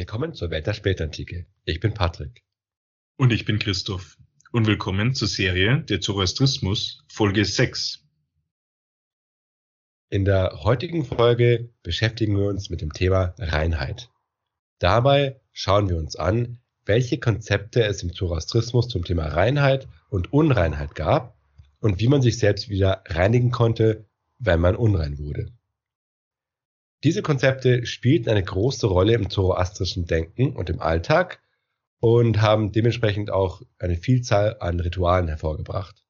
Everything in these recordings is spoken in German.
Willkommen zur Welt der Spätantike. Ich bin Patrick. Und ich bin Christoph. Und willkommen zur Serie Der Zoroastrismus, Folge 6. In der heutigen Folge beschäftigen wir uns mit dem Thema Reinheit. Dabei schauen wir uns an, welche Konzepte es im Zoroastrismus zum Thema Reinheit und Unreinheit gab und wie man sich selbst wieder reinigen konnte, wenn man unrein wurde. Diese Konzepte spielten eine große Rolle im zoroastrischen Denken und im Alltag und haben dementsprechend auch eine Vielzahl an Ritualen hervorgebracht.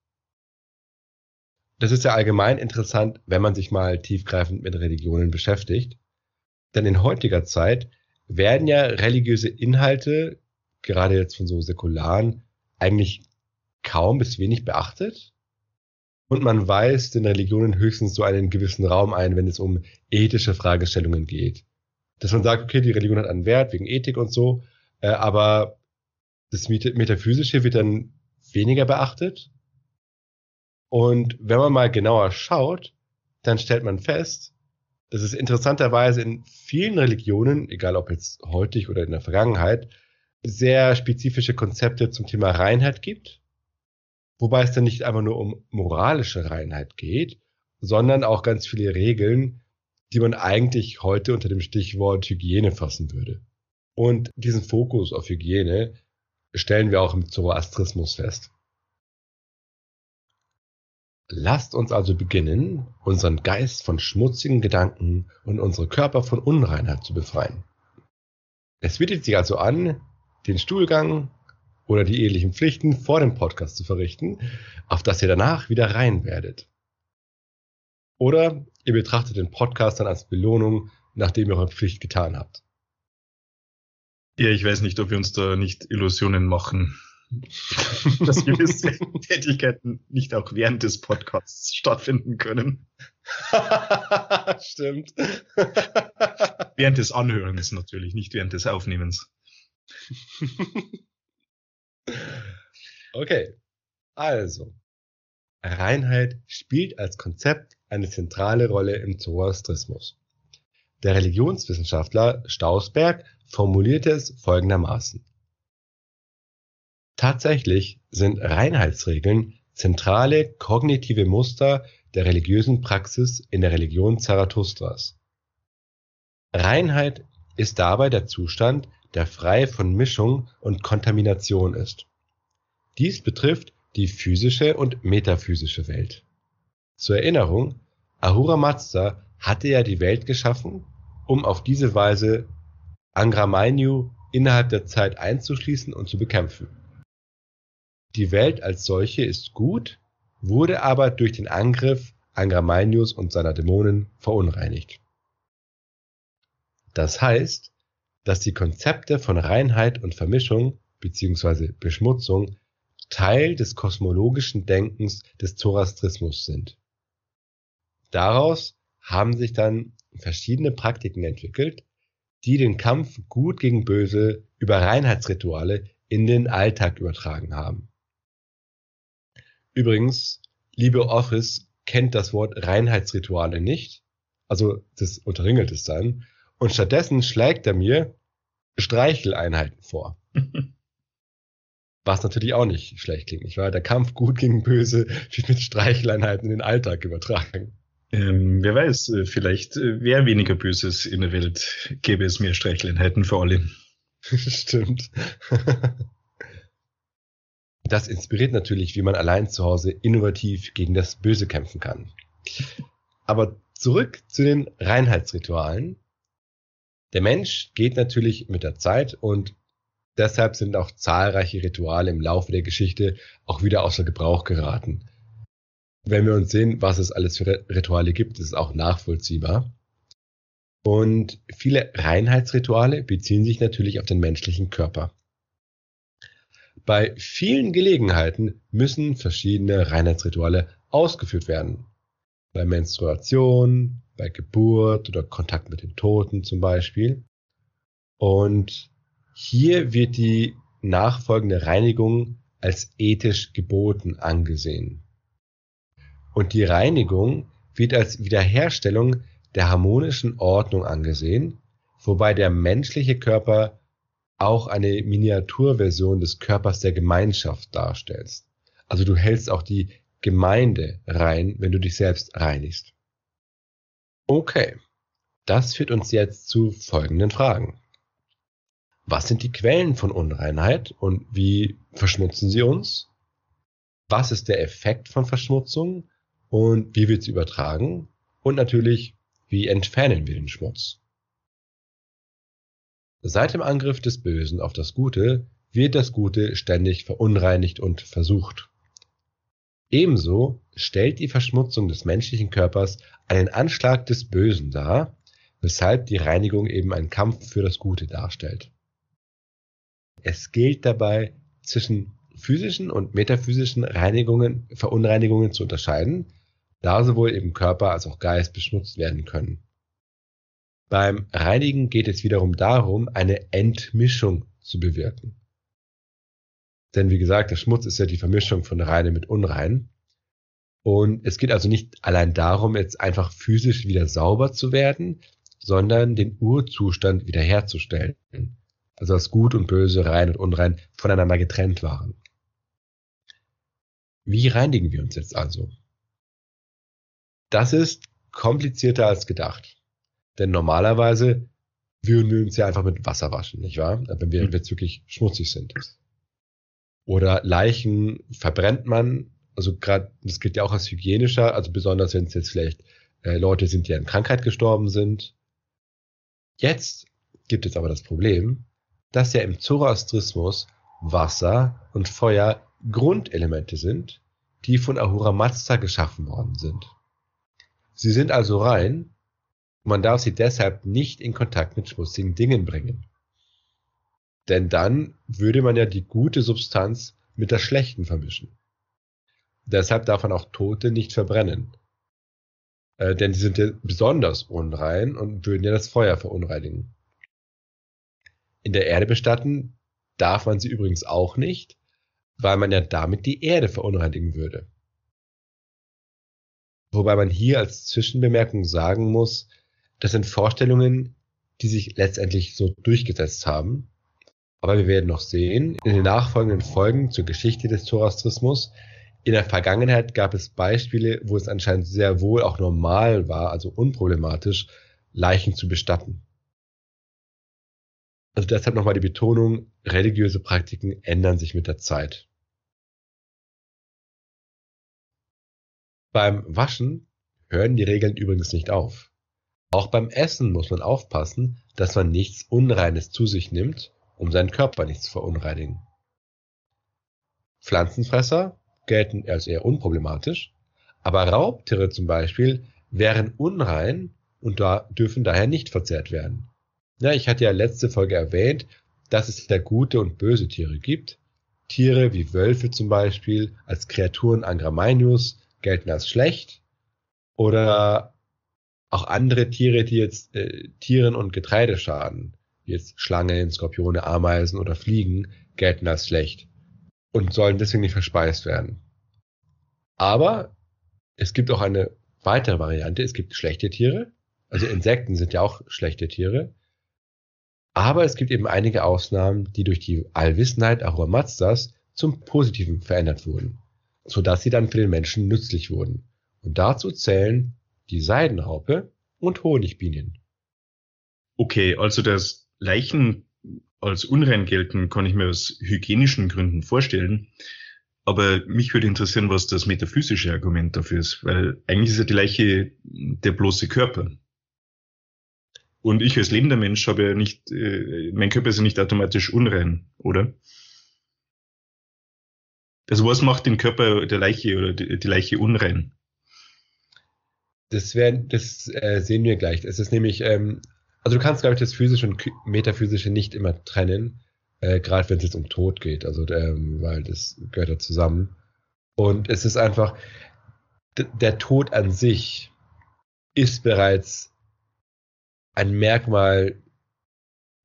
Das ist ja allgemein interessant, wenn man sich mal tiefgreifend mit Religionen beschäftigt. Denn in heutiger Zeit werden ja religiöse Inhalte, gerade jetzt von so säkularen, eigentlich kaum bis wenig beachtet. Und man weist den Religionen höchstens so einen gewissen Raum ein, wenn es um ethische Fragestellungen geht. Dass man sagt, okay, die Religion hat einen Wert wegen Ethik und so, äh, aber das Metaphysische wird dann weniger beachtet. Und wenn man mal genauer schaut, dann stellt man fest, dass es interessanterweise in vielen Religionen, egal ob jetzt heutig oder in der Vergangenheit, sehr spezifische Konzepte zum Thema Reinheit gibt Wobei es dann nicht einfach nur um moralische Reinheit geht, sondern auch ganz viele Regeln, die man eigentlich heute unter dem Stichwort Hygiene fassen würde. Und diesen Fokus auf Hygiene stellen wir auch im Zoroastrismus fest. Lasst uns also beginnen, unseren Geist von schmutzigen Gedanken und unsere Körper von Unreinheit zu befreien. Es bietet sich also an, den Stuhlgang oder die ehelichen Pflichten vor dem Podcast zu verrichten, auf das ihr danach wieder rein werdet. Oder ihr betrachtet den Podcast dann als Belohnung, nachdem ihr eure Pflicht getan habt. Ja, ich weiß nicht, ob wir uns da nicht Illusionen machen, dass gewisse Tätigkeiten nicht auch während des Podcasts stattfinden können. Stimmt. während des Anhörens natürlich, nicht während des Aufnehmens. Okay, also. Reinheit spielt als Konzept eine zentrale Rolle im Zoroastrismus. Der Religionswissenschaftler Stausberg formulierte es folgendermaßen. Tatsächlich sind Reinheitsregeln zentrale kognitive Muster der religiösen Praxis in der Religion Zarathustras. Reinheit ist dabei der Zustand, der frei von Mischung und Kontamination ist. Dies betrifft die physische und metaphysische Welt. Zur Erinnerung, Ahura Mazda hatte ja die Welt geschaffen, um auf diese Weise Angra Mainyu innerhalb der Zeit einzuschließen und zu bekämpfen. Die Welt als solche ist gut, wurde aber durch den Angriff Angra Mainyus und seiner Dämonen verunreinigt. Das heißt, dass die Konzepte von Reinheit und Vermischung bzw. Beschmutzung Teil des kosmologischen Denkens des Zoroastrismus sind. Daraus haben sich dann verschiedene Praktiken entwickelt, die den Kampf Gut gegen Böse über Reinheitsrituale in den Alltag übertragen haben. Übrigens, liebe Office kennt das Wort Reinheitsrituale nicht, also das unterringelt es dann, und stattdessen schlägt er mir Streicheleinheiten vor. Was natürlich auch nicht schlecht klingt. Ich war der Kampf gut gegen böse wird mit Streicheleinheiten in den Alltag übertragen. Ähm, wer weiß, äh, vielleicht äh, wäre weniger Böses in der Welt, gäbe es mehr Streicheleinheiten für alle. Stimmt. Das inspiriert natürlich, wie man allein zu Hause innovativ gegen das Böse kämpfen kann. Aber zurück zu den Reinheitsritualen. Der Mensch geht natürlich mit der Zeit und deshalb sind auch zahlreiche Rituale im Laufe der Geschichte auch wieder außer Gebrauch geraten. Wenn wir uns sehen, was es alles für Rituale gibt, ist es auch nachvollziehbar. Und viele Reinheitsrituale beziehen sich natürlich auf den menschlichen Körper. Bei vielen Gelegenheiten müssen verschiedene Reinheitsrituale ausgeführt werden. Bei Menstruation, bei Geburt oder Kontakt mit den Toten zum Beispiel. Und hier wird die nachfolgende Reinigung als ethisch geboten angesehen. Und die Reinigung wird als Wiederherstellung der harmonischen Ordnung angesehen, wobei der menschliche Körper auch eine Miniaturversion des Körpers der Gemeinschaft darstellst. Also du hältst auch die Gemeinde rein, wenn du dich selbst reinigst. Okay, das führt uns jetzt zu folgenden Fragen. Was sind die Quellen von Unreinheit und wie verschmutzen sie uns? Was ist der Effekt von Verschmutzung und wie wird sie übertragen? Und natürlich, wie entfernen wir den Schmutz? Seit dem Angriff des Bösen auf das Gute wird das Gute ständig verunreinigt und versucht. Ebenso stellt die Verschmutzung des menschlichen Körpers einen Anschlag des Bösen dar, weshalb die Reinigung eben ein Kampf für das Gute darstellt. Es gilt dabei zwischen physischen und metaphysischen Reinigungen, Verunreinigungen zu unterscheiden, da sowohl eben Körper als auch Geist beschmutzt werden können. Beim Reinigen geht es wiederum darum, eine Entmischung zu bewirken. Denn wie gesagt, der Schmutz ist ja die Vermischung von Reine mit Unrein. Und es geht also nicht allein darum, jetzt einfach physisch wieder sauber zu werden, sondern den Urzustand wiederherzustellen also dass Gut und Böse, Rein und Unrein voneinander getrennt waren. Wie reinigen wir uns jetzt also? Das ist komplizierter als gedacht. Denn normalerweise würden wir uns ja einfach mit Wasser waschen, nicht wahr? Wenn wir mhm. jetzt wirklich schmutzig sind. Oder Leichen verbrennt man, also gerade, das gilt ja auch als hygienischer, also besonders wenn es jetzt vielleicht äh, Leute sind, die an Krankheit gestorben sind. Jetzt gibt es aber das Problem, dass ja im Zoroastrismus Wasser und Feuer Grundelemente sind, die von Ahura Mazda geschaffen worden sind. Sie sind also rein, man darf sie deshalb nicht in Kontakt mit schmutzigen Dingen bringen. Denn dann würde man ja die gute Substanz mit der schlechten vermischen. Deshalb darf man auch Tote nicht verbrennen. Äh, denn sie sind ja besonders unrein und würden ja das Feuer verunreinigen. In der Erde bestatten darf man sie übrigens auch nicht, weil man ja damit die Erde verunreinigen würde. Wobei man hier als Zwischenbemerkung sagen muss, das sind Vorstellungen, die sich letztendlich so durchgesetzt haben. Aber wir werden noch sehen, in den nachfolgenden Folgen zur Geschichte des Zoroastrismus, in der Vergangenheit gab es Beispiele, wo es anscheinend sehr wohl auch normal war, also unproblematisch, Leichen zu bestatten. Also deshalb nochmal die Betonung, religiöse Praktiken ändern sich mit der Zeit. Beim Waschen hören die Regeln übrigens nicht auf. Auch beim Essen muss man aufpassen, dass man nichts Unreines zu sich nimmt, um seinen Körper nicht zu verunreinigen. Pflanzenfresser gelten als eher unproblematisch, aber Raubtiere zum Beispiel wären unrein und da dürfen daher nicht verzehrt werden. Ja, ich hatte ja letzte Folge erwähnt, dass es da gute und böse Tiere gibt. Tiere wie Wölfe zum Beispiel als Kreaturen Angramainius gelten als schlecht. Oder auch andere Tiere, die jetzt äh, Tieren und Getreide schaden, jetzt Schlangen, Skorpione, Ameisen oder Fliegen, gelten als schlecht und sollen deswegen nicht verspeist werden. Aber es gibt auch eine weitere Variante. Es gibt schlechte Tiere. Also Insekten sind ja auch schlechte Tiere. Aber es gibt eben einige Ausnahmen, die durch die Allwissenheit Ahura Mazdas zum Positiven verändert wurden, sodass sie dann für den Menschen nützlich wurden. Und dazu zählen die Seidenraupe und Honigbienen. Okay, also dass Leichen als unrein gelten, kann ich mir aus hygienischen Gründen vorstellen. Aber mich würde interessieren, was das metaphysische Argument dafür ist, weil eigentlich ist ja die Leiche der bloße Körper. Und ich als lebender Mensch habe ja nicht, äh, mein Körper ist ja nicht automatisch unrein, oder? Also was macht den Körper der Leiche oder die, die Leiche unrein? Das, werden, das äh, sehen wir gleich. Es ist nämlich, ähm, also du kannst, glaube ich, das physische und metaphysische nicht immer trennen, äh, gerade wenn es jetzt um Tod geht, also ähm, weil das gehört ja zusammen. Und es ist einfach, der Tod an sich ist bereits ein Merkmal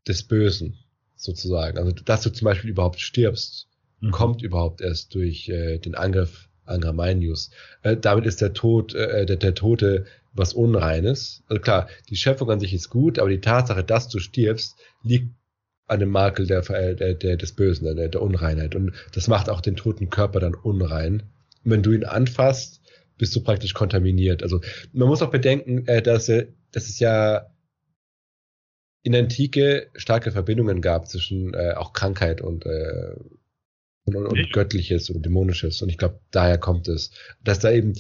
des Bösen, sozusagen. Also, dass du zum Beispiel überhaupt stirbst, mhm. kommt überhaupt erst durch äh, den Angriff Angramainius. Äh, damit ist der Tod, äh, der, der Tote was Unreines. Also klar, die Schöpfung an sich ist gut, aber die Tatsache, dass du stirbst, liegt an dem Makel der, der, der, des Bösen, der, der Unreinheit. Und das macht auch den toten Körper dann unrein. Und wenn du ihn anfasst, bist du praktisch kontaminiert. Also man muss auch bedenken, äh, dass, äh, dass es ja in der Antike starke Verbindungen gab zwischen äh, auch Krankheit und, äh, und, und Göttliches und Dämonisches. Und ich glaube, daher kommt es. Dass da eben,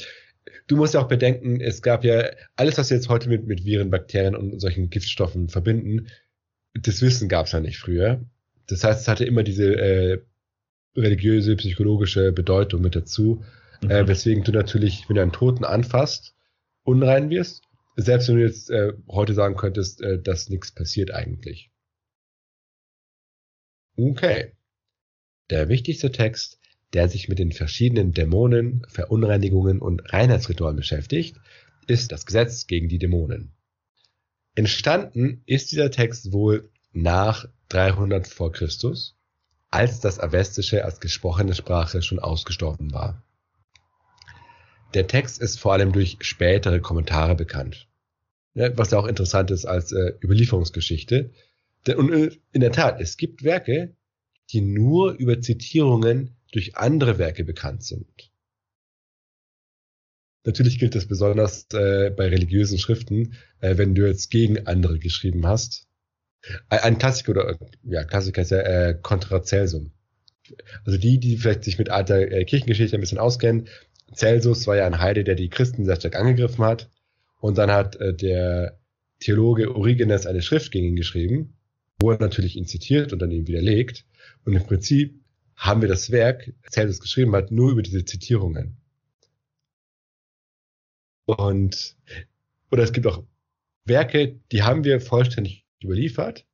du musst ja auch bedenken, es gab ja alles, was wir jetzt heute mit, mit Viren, Bakterien und solchen Giftstoffen verbinden, das Wissen gab es ja nicht früher. Das heißt, es hatte immer diese äh, religiöse, psychologische Bedeutung mit dazu, mhm. äh, weswegen du natürlich, wenn du einen Toten anfasst, unrein wirst selbst wenn du jetzt äh, heute sagen könntest, äh, dass nichts passiert eigentlich. Okay. Der wichtigste Text, der sich mit den verschiedenen Dämonen, Verunreinigungen und Reinheitsritualen beschäftigt, ist das Gesetz gegen die Dämonen. Entstanden ist dieser Text wohl nach 300 vor Christus, als das Avestische als gesprochene Sprache schon ausgestorben war. Der Text ist vor allem durch spätere Kommentare bekannt. Was ja auch interessant ist als äh, Überlieferungsgeschichte. Und äh, in der Tat, es gibt Werke, die nur über Zitierungen durch andere Werke bekannt sind. Natürlich gilt das besonders äh, bei religiösen Schriften, äh, wenn du jetzt gegen andere geschrieben hast. Ein Klassiker oder ja, Klassiker ist ja äh, Contra Celsum. Also die, die vielleicht sich mit alter äh, Kirchengeschichte ein bisschen auskennen, Celsus war ja ein Heide, der die Christen sehr stark angegriffen hat. Und dann hat äh, der Theologe Origenes eine Schrift gegen ihn geschrieben, wo er natürlich ihn zitiert und dann ihn widerlegt. Und im Prinzip haben wir das Werk, Celsus geschrieben hat, nur über diese Zitierungen. Und, oder es gibt auch Werke, die haben wir vollständig überliefert,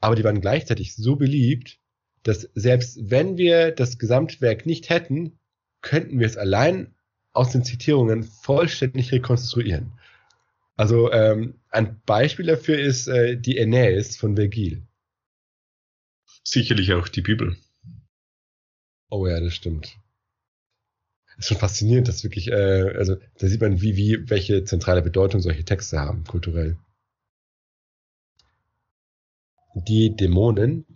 aber die waren gleichzeitig so beliebt, dass selbst wenn wir das Gesamtwerk nicht hätten, könnten wir es allein aus den Zitierungen vollständig rekonstruieren. Also ähm, ein Beispiel dafür ist äh, die Aeneis von Vergil. Sicherlich auch die Bibel. Oh ja, das stimmt. ist schon faszinierend, dass wirklich, äh, also da sieht man, wie, wie, welche zentrale Bedeutung solche Texte haben, kulturell. Die Dämonen,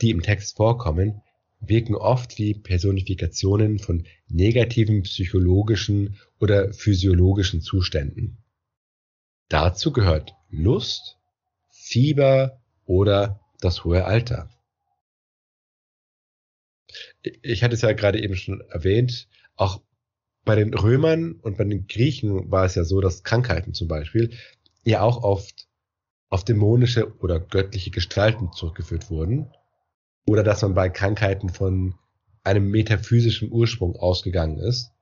die im Text vorkommen, wirken oft wie Personifikationen von negativen psychologischen oder physiologischen Zuständen. Dazu gehört Lust, Fieber oder das hohe Alter. Ich hatte es ja gerade eben schon erwähnt, auch bei den Römern und bei den Griechen war es ja so, dass Krankheiten zum Beispiel ja auch oft auf dämonische oder göttliche Gestalten zurückgeführt wurden oder dass man bei Krankheiten von einem metaphysischen Ursprung ausgegangen ist.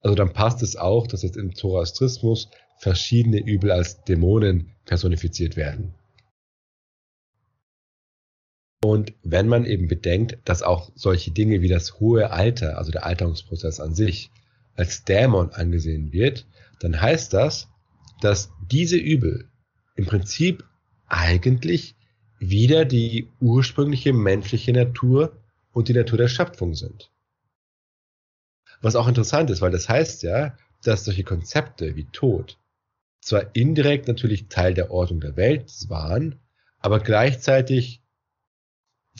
Also dann passt es auch, dass jetzt im Zoroastrismus verschiedene Übel als Dämonen personifiziert werden. Und wenn man eben bedenkt, dass auch solche Dinge wie das hohe Alter, also der Alterungsprozess an sich, als Dämon angesehen wird, dann heißt das, dass diese Übel im Prinzip eigentlich wieder die ursprüngliche menschliche Natur und die Natur der Schöpfung sind. Was auch interessant ist, weil das heißt ja, dass solche Konzepte wie Tod zwar indirekt natürlich Teil der Ordnung der Welt waren, aber gleichzeitig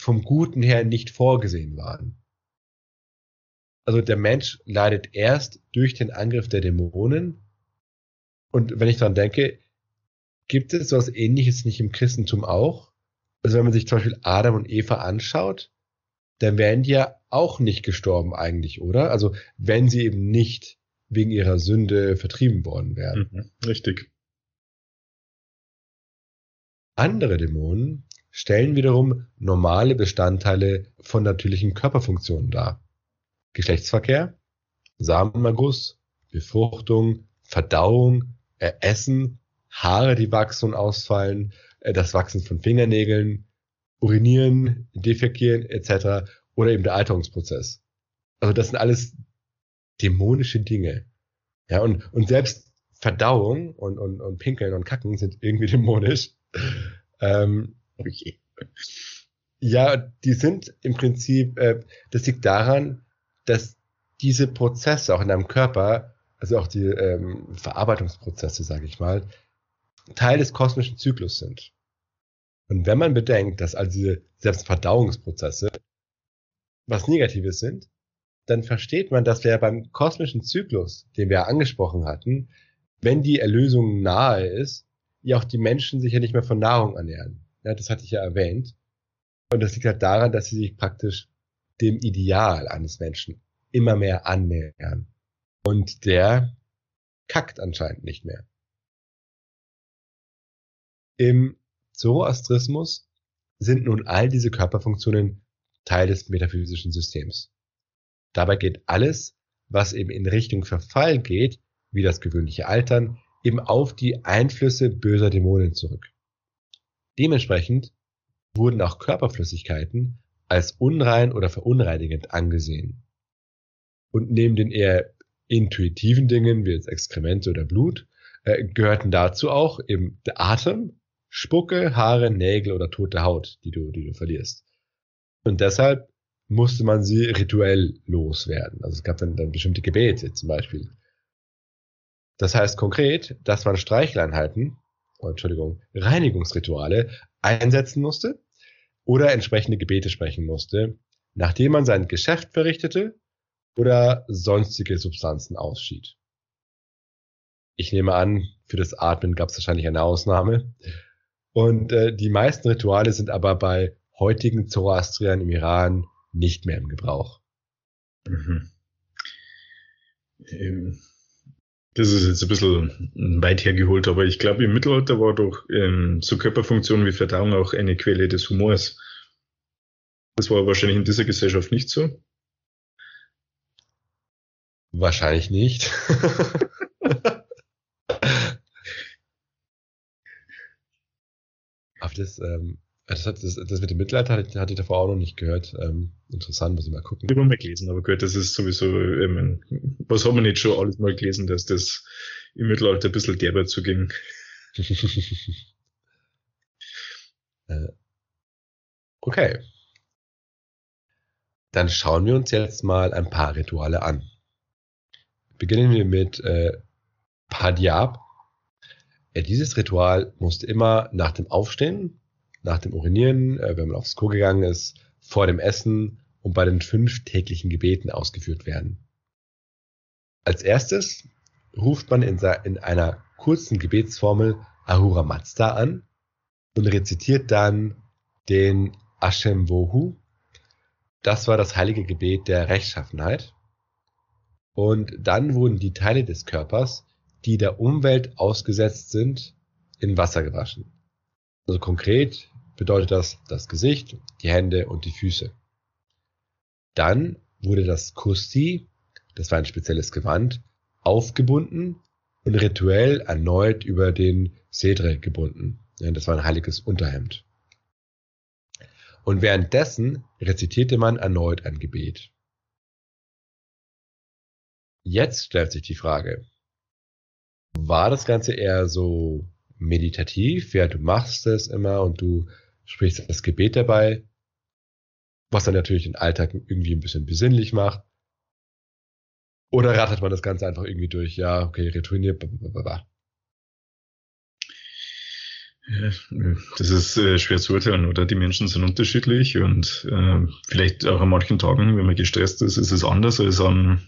vom Guten her nicht vorgesehen waren. Also der Mensch leidet erst durch den Angriff der Dämonen. Und wenn ich daran denke, gibt es sowas ähnliches nicht im Christentum auch? Also wenn man sich zum Beispiel Adam und Eva anschaut, dann wären die ja auch nicht gestorben eigentlich, oder? Also wenn sie eben nicht wegen ihrer Sünde vertrieben worden wären. Mhm, richtig. Andere Dämonen stellen wiederum normale Bestandteile von natürlichen Körperfunktionen dar. Geschlechtsverkehr, Samenerguss, Befruchtung, Verdauung, äh, Essen, Haare, die wachsen und ausfallen, äh, das Wachsen von Fingernägeln, Urinieren, Defekieren etc. oder eben der Alterungsprozess. Also das sind alles dämonische Dinge. Ja, und, und selbst Verdauung und, und, und Pinkeln und Kacken sind irgendwie dämonisch. Ähm, okay. Ja, die sind im Prinzip, äh, das liegt daran, dass diese Prozesse auch in deinem Körper, also auch die ähm, Verarbeitungsprozesse, sage ich mal, Teil des kosmischen Zyklus sind. Und wenn man bedenkt, dass also diese Selbstverdauungsprozesse was Negatives sind, dann versteht man, dass wir beim kosmischen Zyklus, den wir ja angesprochen hatten, wenn die Erlösung nahe ist, ja auch die Menschen sich ja nicht mehr von Nahrung ernähren. Ja, das hatte ich ja erwähnt. Und das liegt halt daran, dass sie sich praktisch dem Ideal eines Menschen immer mehr annähern. Und der kackt anscheinend nicht mehr. Im Zoroastrismus sind nun all diese Körperfunktionen Teil des metaphysischen Systems. Dabei geht alles, was eben in Richtung Verfall geht, wie das gewöhnliche Altern, eben auf die Einflüsse böser Dämonen zurück. Dementsprechend wurden auch Körperflüssigkeiten als unrein oder verunreinigend angesehen. Und neben den eher intuitiven Dingen wie jetzt Exkremente oder Blut äh, gehörten dazu auch eben der Atem, Spucke, Haare, Nägel oder tote Haut, die du, die du verlierst. Und deshalb musste man sie rituell loswerden. Also es gab dann, dann bestimmte Gebete zum Beispiel. Das heißt konkret, dass man Streicheleinheiten, oh, Entschuldigung, Reinigungsrituale einsetzen musste oder entsprechende Gebete sprechen musste, nachdem man sein Geschäft verrichtete oder sonstige Substanzen ausschied. Ich nehme an, für das Atmen gab es wahrscheinlich eine Ausnahme. Und äh, die meisten Rituale sind aber bei heutigen Zoroastriern im Iran nicht mehr im Gebrauch. Mhm. Ähm, das ist jetzt ein bisschen weit hergeholt, aber ich glaube, im Mittelalter war doch ähm, so Körperfunktionen wie Verdauung auch eine Quelle des Humors. Das war wahrscheinlich in dieser Gesellschaft nicht so. Wahrscheinlich nicht. Aber das, ähm, das, hat, das, das mit dem Mittelalter hatte, hatte ich davor auch noch nicht gehört. Ähm, interessant, muss ich mal gucken. Ich habe mal gelesen, aber gehört, das ist sowieso, ähm, was haben wir nicht schon alles mal gelesen, dass das im Mittelalter ein bisschen derber zuging. äh, okay. Dann schauen wir uns jetzt mal ein paar Rituale an. Beginnen wir mit äh, Padiab. Äh, dieses Ritual musste immer nach dem Aufstehen nach dem Urinieren, äh, wenn man aufs Klo gegangen ist, vor dem Essen und bei den fünf täglichen Gebeten ausgeführt werden. Als erstes ruft man in, in einer kurzen Gebetsformel Ahura Mazda an und rezitiert dann den Ashem Vohu. Das war das heilige Gebet der Rechtschaffenheit. Und dann wurden die Teile des Körpers, die der Umwelt ausgesetzt sind, in Wasser gewaschen. Also konkret bedeutet das das Gesicht, die Hände und die Füße. Dann wurde das Kusti, das war ein spezielles Gewand, aufgebunden und rituell erneut über den Sedre gebunden. Das war ein heiliges Unterhemd. Und währenddessen rezitierte man erneut ein Gebet. Jetzt stellt sich die Frage, war das Ganze eher so meditativ, ja, du machst es immer und du sprichst das Gebet dabei, was dann natürlich den Alltag irgendwie ein bisschen besinnlich macht. Oder rattert man das Ganze einfach irgendwie durch, ja, okay, retournier, blablabla. Das ist äh, schwer zu urteilen, oder? Die Menschen sind unterschiedlich und äh, vielleicht auch an manchen Tagen, wenn man gestresst ist, ist es anders als an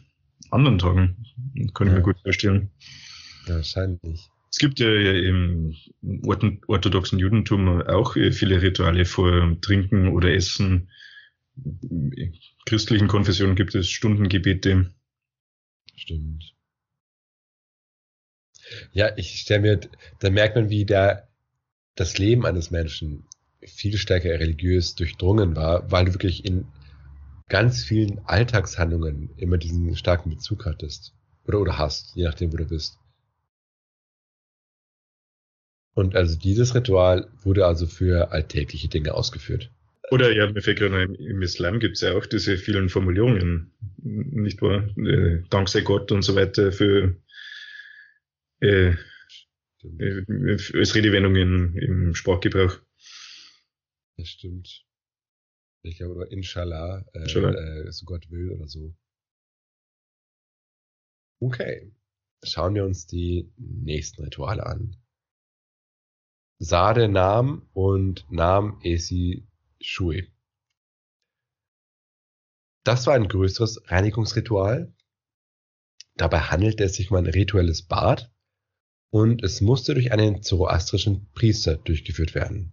anderen Tagen. Kann ich ja. mir gut vorstellen. Wahrscheinlich. Es gibt ja im orthodoxen Judentum auch viele Rituale vor Trinken oder Essen. In christlichen Konfessionen gibt es Stundengebete. Stimmt. Ja, ich stelle mir, da merkt man, wie der, das Leben eines Menschen viel stärker religiös durchdrungen war, weil du wirklich in ganz vielen Alltagshandlungen immer diesen starken Bezug hattest. Oder, oder hast, je nachdem, wo du bist. Und also dieses Ritual wurde also für alltägliche Dinge ausgeführt. Oder ja, mir fällt gerade im Islam gibt es ja auch diese vielen Formulierungen, nicht wahr? Äh, Dank sei Gott und so weiter für äh, äh, als Redewendungen im Sprachgebrauch. Das stimmt. Ich glaube, oder Inshallah, äh, Inshallah. Äh, so Gott will oder so. Okay. Schauen wir uns die nächsten Rituale an. Sade Nam und Nam Esi Shui. Das war ein größeres Reinigungsritual. Dabei handelte es sich um ein rituelles Bad und es musste durch einen zoroastrischen Priester durchgeführt werden.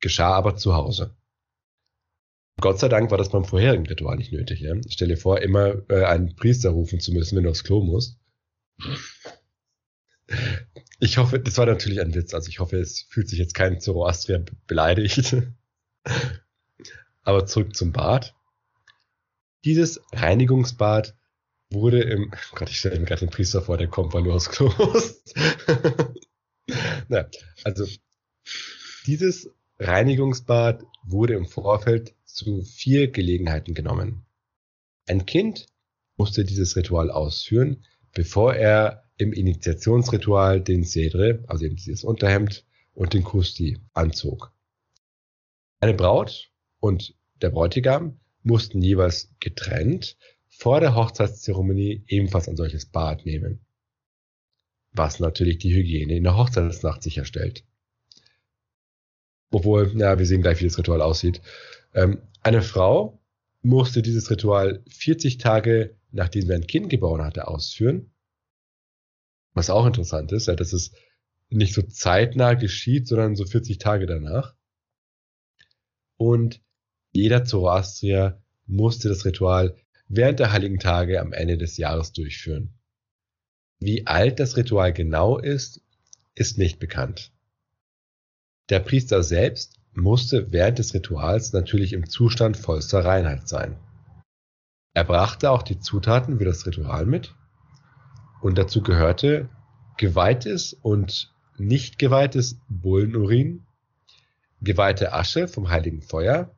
Geschah aber zu Hause. Gott sei Dank war das beim vorherigen Ritual nicht nötig. Ja? Stell dir vor, immer äh, einen Priester rufen zu müssen, wenn du aufs Klo musst. Ich hoffe, das war natürlich ein Witz. Also ich hoffe, es fühlt sich jetzt kein Zoroastrier beleidigt. Aber zurück zum Bad. Dieses Reinigungsbad wurde im, oh Gott, ich stelle mir gerade den Priester vor, der kommt, weil du aufs Klo musst. Na, also dieses Reinigungsbad wurde im Vorfeld zu vier Gelegenheiten genommen. Ein Kind musste dieses Ritual ausführen, bevor er im Initiationsritual den Sedre, also eben dieses Unterhemd und den Kusti anzog. Eine Braut und der Bräutigam mussten jeweils getrennt vor der Hochzeitszeremonie ebenfalls ein solches Bad nehmen. Was natürlich die Hygiene in der Hochzeitsnacht sicherstellt. Obwohl, ja, wir sehen gleich, wie das Ritual aussieht. Ähm, eine Frau musste dieses Ritual 40 Tage, nachdem sie ein Kind geboren hatte, ausführen. Was auch interessant ist, ja, dass es nicht so zeitnah geschieht, sondern so 40 Tage danach. Und jeder Zoroastrier musste das Ritual während der heiligen Tage am Ende des Jahres durchführen. Wie alt das Ritual genau ist, ist nicht bekannt. Der Priester selbst musste während des Rituals natürlich im Zustand vollster Reinheit sein. Er brachte auch die Zutaten für das Ritual mit und dazu gehörte geweihtes und nicht geweihtes Bullenurin, geweihte Asche vom heiligen Feuer,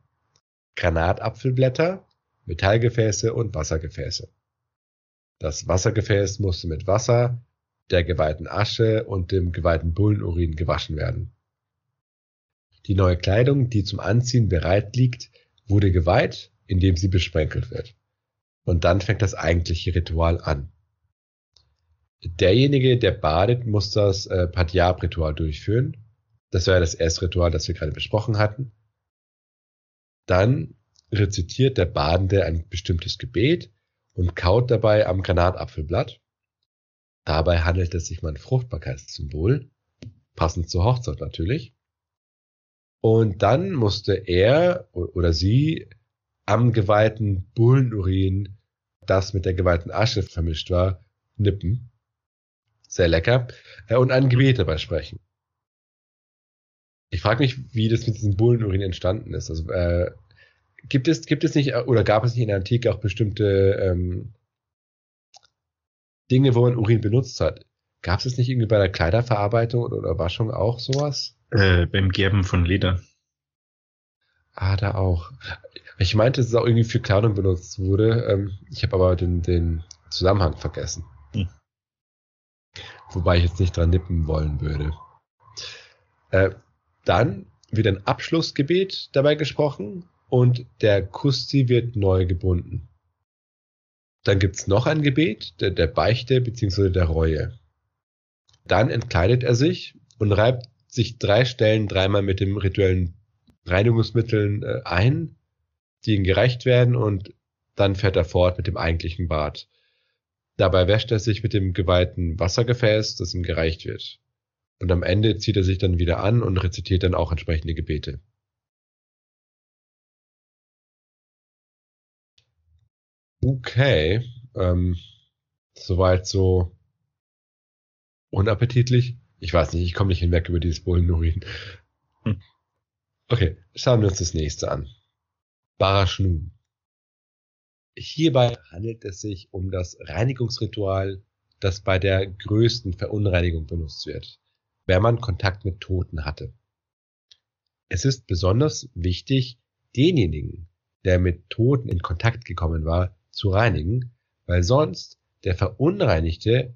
Granatapfelblätter, Metallgefäße und Wassergefäße. Das Wassergefäß musste mit Wasser, der geweihten Asche und dem geweihten Bullenurin gewaschen werden. Die neue Kleidung, die zum Anziehen bereit liegt, wurde geweiht, indem sie besprenkelt wird. Und dann fängt das eigentliche Ritual an. Derjenige, der badet, muss das äh, Padyab-Ritual durchführen. Das ja das erste Ritual, das wir gerade besprochen hatten. Dann rezitiert der Badende ein bestimmtes Gebet und kaut dabei am Granatapfelblatt. Dabei handelt es sich um ein Fruchtbarkeitssymbol, passend zur Hochzeit natürlich. Und dann musste er oder sie am geweihten Bullenurin, das mit der geweihten Asche vermischt war, nippen. Sehr lecker. Äh, und ein Gebet dabei sprechen. Ich frage mich, wie das mit diesem Bullenurin entstanden ist. Also äh, gibt es gibt es nicht oder gab es nicht in der Antike auch bestimmte ähm, Dinge, wo man Urin benutzt hat? Gab es nicht irgendwie bei der Kleiderverarbeitung oder, oder Waschung auch sowas? Äh, beim Gerben von Leder. Ah, da auch. Ich meinte, dass es auch irgendwie für Kleidung benutzt wurde. Ähm, ich habe aber den, den Zusammenhang vergessen. Wobei ich jetzt nicht dran nippen wollen würde. Äh, dann wird ein Abschlussgebet dabei gesprochen und der Kusti wird neu gebunden. Dann gibt's noch ein Gebet, der, der Beichte bzw. der Reue. Dann entkleidet er sich und reibt sich drei Stellen dreimal mit dem rituellen Reinigungsmitteln äh, ein, die ihm gereicht werden und dann fährt er fort mit dem eigentlichen Bad. Dabei wäscht er sich mit dem geweihten Wassergefäß, das ihm gereicht wird. Und am Ende zieht er sich dann wieder an und rezitiert dann auch entsprechende Gebete. Okay, ähm, soweit so unappetitlich. Ich weiß nicht, ich komme nicht hinweg über dieses Bullenurin. Hm. Okay, schauen wir uns das nächste an. Barashnu. Hierbei handelt es sich um das Reinigungsritual, das bei der größten Verunreinigung benutzt wird, wenn man Kontakt mit Toten hatte. Es ist besonders wichtig, denjenigen, der mit Toten in Kontakt gekommen war, zu reinigen, weil sonst der Verunreinigte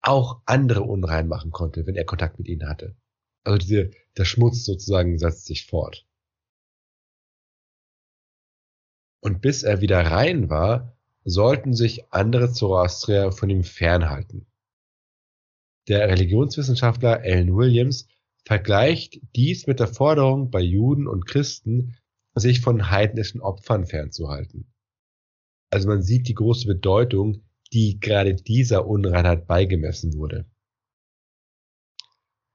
auch andere unrein machen konnte, wenn er Kontakt mit ihnen hatte. Also diese, der Schmutz sozusagen setzt sich fort. Und bis er wieder rein war, sollten sich andere Zoroastrier von ihm fernhalten. Der Religionswissenschaftler Alan Williams vergleicht dies mit der Forderung bei Juden und Christen, sich von heidnischen Opfern fernzuhalten. Also man sieht die große Bedeutung, die gerade dieser Unreinheit beigemessen wurde.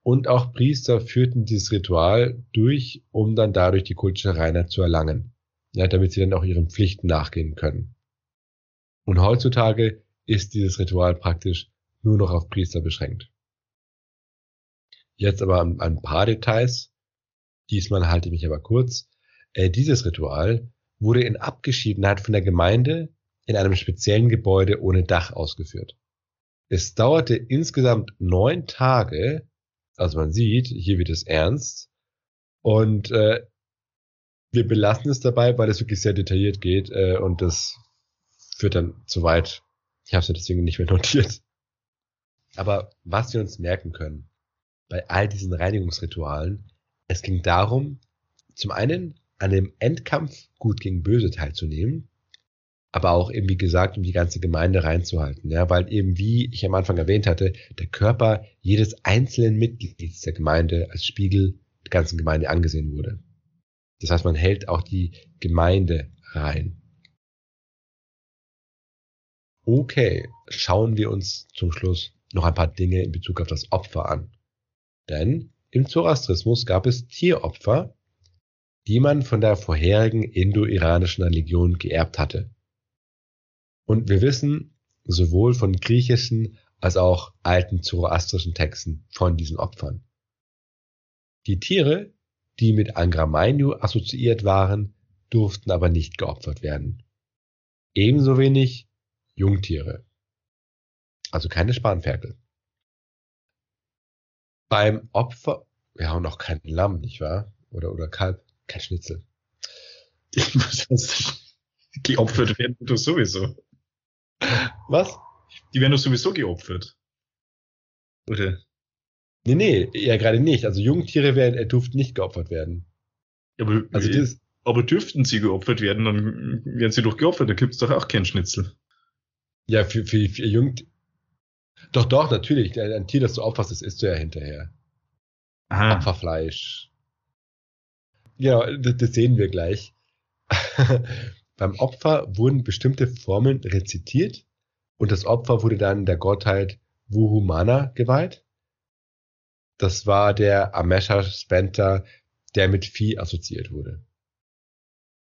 Und auch Priester führten dieses Ritual durch, um dann dadurch die kultische Reinheit zu erlangen, ja, damit sie dann auch ihren Pflichten nachgehen können. Und heutzutage ist dieses Ritual praktisch nur noch auf Priester beschränkt. Jetzt aber ein, paar Details. Diesmal halte ich mich aber kurz. Äh, dieses Ritual wurde in Abgeschiedenheit von der Gemeinde in einem speziellen Gebäude ohne Dach ausgeführt. Es dauerte insgesamt neun Tage, also man sieht, hier wird es ernst, und äh, wir belassen es dabei, weil es wirklich sehr detailliert geht äh, und das führt dann zu weit. Ich habe es deswegen nicht mehr notiert. Aber was wir uns merken können bei all diesen Reinigungsritualen, es ging darum, zum einen an dem Endkampf gut gegen böse teilzunehmen, aber auch eben, wie gesagt, um die ganze Gemeinde reinzuhalten. Ja, weil eben, wie ich am Anfang erwähnt hatte, der Körper jedes einzelnen Mitglieds der Gemeinde als Spiegel der ganzen Gemeinde angesehen wurde. Das heißt, man hält auch die Gemeinde rein. Okay, schauen wir uns zum Schluss noch ein paar Dinge in Bezug auf das Opfer an. Denn im Zoroastrismus gab es Tieropfer, die man von der vorherigen indo-iranischen Religion geerbt hatte. Und wir wissen sowohl von griechischen als auch alten zoroastrischen Texten von diesen Opfern. Die Tiere, die mit Angra Mainyu assoziiert waren, durften aber nicht geopfert werden. Ebenso wenig Jungtiere. Also keine Spanferkel. Beim Opfer, ja, und auch kein Lamm, nicht wahr? Oder, oder Kalb. Kein Schnitzel. Was heißt, geopfert werden doch sowieso. Was? Die werden doch sowieso geopfert. Oder? Nee, nee, ja gerade nicht. Also Jungtiere werden, äh, durften nicht geopfert werden. Aber, also das, aber dürften sie geopfert werden, dann werden sie doch geopfert, da gibt's doch auch keinen Schnitzel. Ja, für, für, für Jung. Doch, doch, natürlich. Ein Tier, das du opferst, das isst du ja hinterher. Aha. Opferfleisch, ja, das, das sehen wir gleich. Beim Opfer wurden bestimmte Formeln rezitiert und das Opfer wurde dann der Gottheit Wuhumana geweiht. Das war der Amesha Spenta, der mit Vieh assoziiert wurde.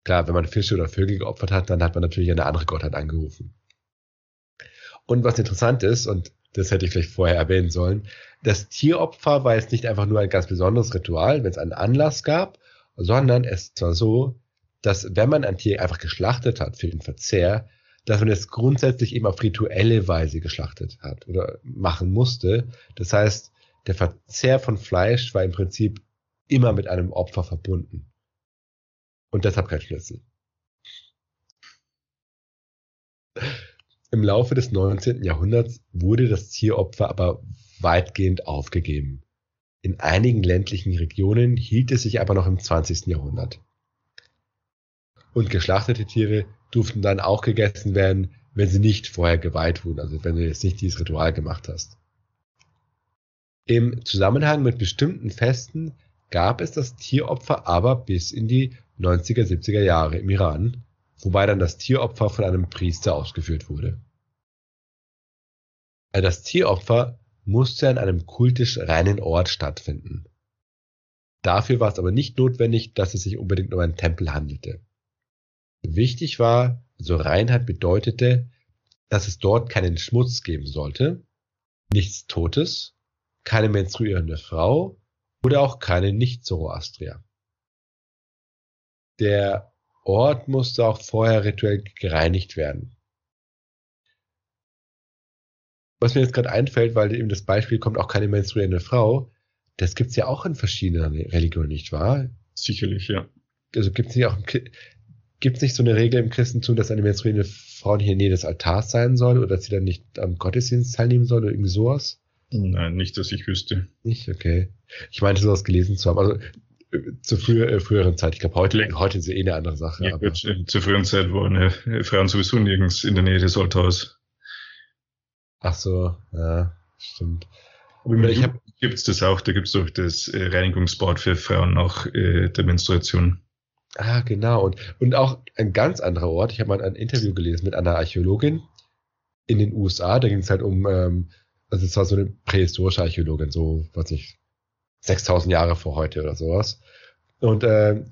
Klar, wenn man Fische oder Vögel geopfert hat, dann hat man natürlich eine andere Gottheit angerufen. Und was interessant ist, und das hätte ich vielleicht vorher erwähnen sollen, das Tieropfer war jetzt nicht einfach nur ein ganz besonderes Ritual, wenn es einen Anlass gab, sondern es war so, dass wenn man ein Tier einfach geschlachtet hat für den Verzehr, dass man es grundsätzlich eben auf rituelle Weise geschlachtet hat oder machen musste. Das heißt, der Verzehr von Fleisch war im Prinzip immer mit einem Opfer verbunden. Und deshalb kein Schnitzel. Im Laufe des 19. Jahrhunderts wurde das Tieropfer aber weitgehend aufgegeben. In einigen ländlichen Regionen hielt es sich aber noch im 20. Jahrhundert. Und geschlachtete Tiere durften dann auch gegessen werden, wenn sie nicht vorher geweiht wurden, also wenn du jetzt nicht dieses Ritual gemacht hast. Im Zusammenhang mit bestimmten Festen gab es das Tieropfer aber bis in die 90er, 70er Jahre im Iran, wobei dann das Tieropfer von einem Priester ausgeführt wurde. Das Tieropfer musste an einem kultisch reinen Ort stattfinden. Dafür war es aber nicht notwendig, dass es sich unbedingt um einen Tempel handelte. Wichtig war, also Reinheit bedeutete, dass es dort keinen Schmutz geben sollte, nichts Totes, keine menstruierende Frau oder auch keine Nicht-Zoroastrier. Der Ort musste auch vorher rituell gereinigt werden. was mir jetzt gerade einfällt, weil eben das Beispiel kommt auch keine menstruierende Frau, das gibt's ja auch in verschiedenen Religionen, nicht wahr? Sicherlich, ja. Also gibt's nicht auch gibt's nicht so eine Regel im Christentum, dass eine menstruierende Frau nicht in der Nähe des Altars sein soll oder dass sie dann nicht am Gottesdienst teilnehmen soll oder irgendwie sowas? Nein, nicht, dass ich wüsste. Nicht, okay. Ich meinte sowas gelesen zu haben. Also äh, zu früher, äh, früheren Zeit. Ich glaube, heute, heute ist ja eh eine andere Sache. Ja, aber. Gut, zur früheren Zeit waren äh, Frauen sowieso nirgends in der Nähe des Altars. Ach so, ja, stimmt. Aber ich hab, gibt's das auch, da gibt's auch das äh, Reinigungsbad für Frauen nach äh, der Menstruation. Ah, genau. Und, und auch ein ganz anderer Ort. Ich habe mal ein Interview gelesen mit einer Archäologin in den USA. Da ging es halt um, ähm, also es war so eine prähistorische Archäologin, so, was ich, 6000 Jahre vor heute oder sowas. Und äh,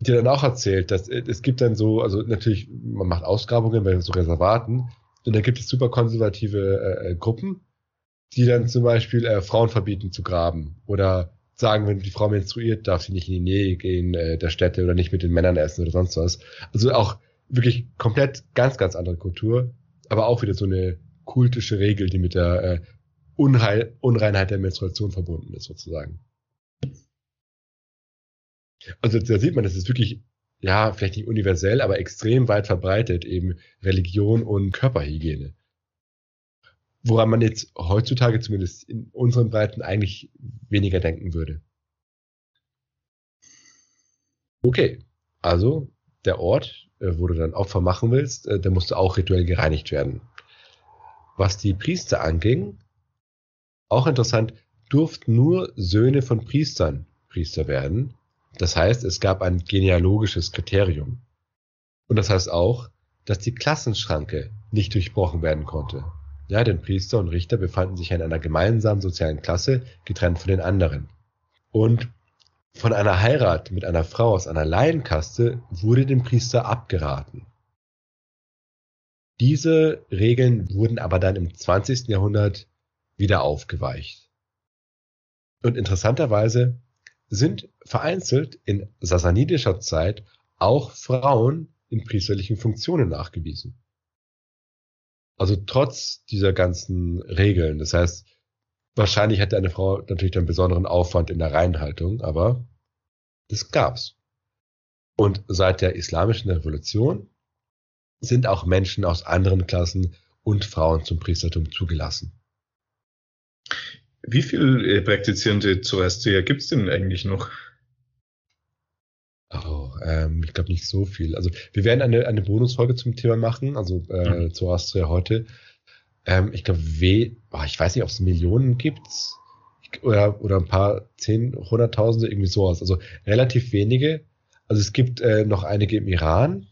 die dann auch erzählt, dass äh, es gibt dann so, also natürlich, man macht Ausgrabungen bei so Reservaten und da gibt es super konservative äh, äh, Gruppen, die dann zum Beispiel äh, Frauen verbieten zu graben oder sagen, wenn die Frau menstruiert, darf sie nicht in die Nähe gehen äh, der Städte oder nicht mit den Männern essen oder sonst was. Also auch wirklich komplett ganz, ganz andere Kultur, aber auch wieder so eine kultische Regel, die mit der äh, Unheil, Unreinheit der Menstruation verbunden ist, sozusagen. Also da sieht man, das ist wirklich, ja, vielleicht nicht universell, aber extrem weit verbreitet, eben Religion und Körperhygiene. Woran man jetzt heutzutage zumindest in unseren Breiten eigentlich weniger denken würde. Okay, also der Ort, äh, wo du dann Opfer machen willst, äh, der musste auch rituell gereinigt werden. Was die Priester anging, auch interessant, durften nur Söhne von Priestern Priester werden. Das heißt, es gab ein genealogisches Kriterium. Und das heißt auch, dass die Klassenschranke nicht durchbrochen werden konnte. Ja, denn Priester und Richter befanden sich in einer gemeinsamen sozialen Klasse, getrennt von den anderen. Und von einer Heirat mit einer Frau aus einer Laienkaste wurde dem Priester abgeraten. Diese Regeln wurden aber dann im 20. Jahrhundert wieder aufgeweicht. Und interessanterweise sind vereinzelt in sasanidischer Zeit auch Frauen in priesterlichen Funktionen nachgewiesen. Also trotz dieser ganzen Regeln. Das heißt, wahrscheinlich hatte eine Frau natürlich einen besonderen Aufwand in der Reinhaltung, aber das gab's. Und seit der islamischen Revolution sind auch Menschen aus anderen Klassen und Frauen zum Priestertum zugelassen. Wie viele äh, praktizierende Zoroastrier gibt es denn eigentlich noch? Oh, ähm, ich glaube nicht so viel. Also wir werden eine, eine Bonusfolge zum Thema machen, also äh, mhm. Zoroastrier heute. Ähm, ich glaube, oh, ich weiß nicht, ob es Millionen gibt oder, oder ein paar zehn, hunderttausende, irgendwie sowas. Also relativ wenige. Also es gibt äh, noch einige im Iran.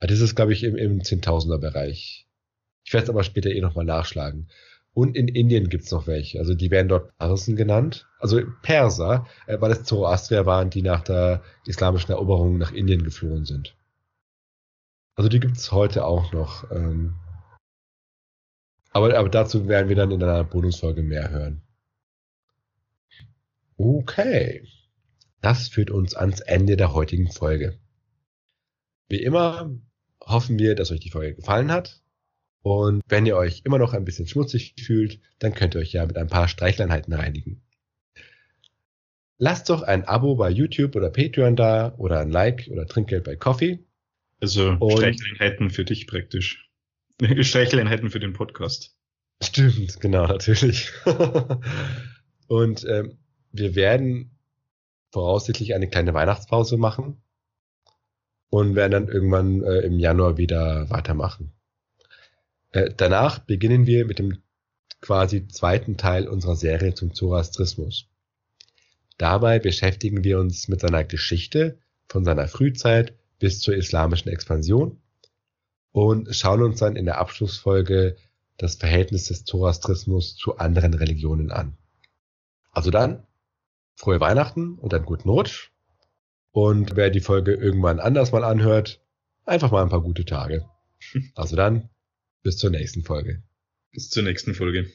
Aber das ist, glaube ich, im, im Zehntausender-Bereich. Ich werde es aber später eh nochmal nachschlagen. Und in Indien gibt's noch welche. Also die werden dort Parsen genannt. Also Perser, äh, weil es Zoroastrier waren, die nach der islamischen Eroberung nach Indien geflohen sind. Also die gibt's heute auch noch. Ähm. Aber, aber dazu werden wir dann in einer Bonusfolge mehr hören. Okay. Das führt uns ans Ende der heutigen Folge. Wie immer hoffen wir, dass euch die Folge gefallen hat und wenn ihr euch immer noch ein bisschen schmutzig fühlt, dann könnt ihr euch ja mit ein paar Streichleinheiten reinigen. Lasst doch ein Abo bei YouTube oder Patreon da oder ein Like oder Trinkgeld bei Coffee. Also und Streichleinheiten für dich praktisch. Streichleinheiten für den Podcast. Stimmt, genau, natürlich. und ähm, wir werden voraussichtlich eine kleine Weihnachtspause machen und werden dann irgendwann äh, im Januar wieder weitermachen. Äh, danach beginnen wir mit dem quasi zweiten Teil unserer Serie zum Zoroastrismus. Dabei beschäftigen wir uns mit seiner Geschichte von seiner Frühzeit bis zur islamischen Expansion und schauen uns dann in der Abschlussfolge das Verhältnis des Zoroastrismus zu anderen Religionen an. Also dann, frohe Weihnachten und einen guten Rutsch. Und wer die Folge irgendwann anders mal anhört, einfach mal ein paar gute Tage. Also dann, bis zur nächsten Folge. Bis zur nächsten Folge.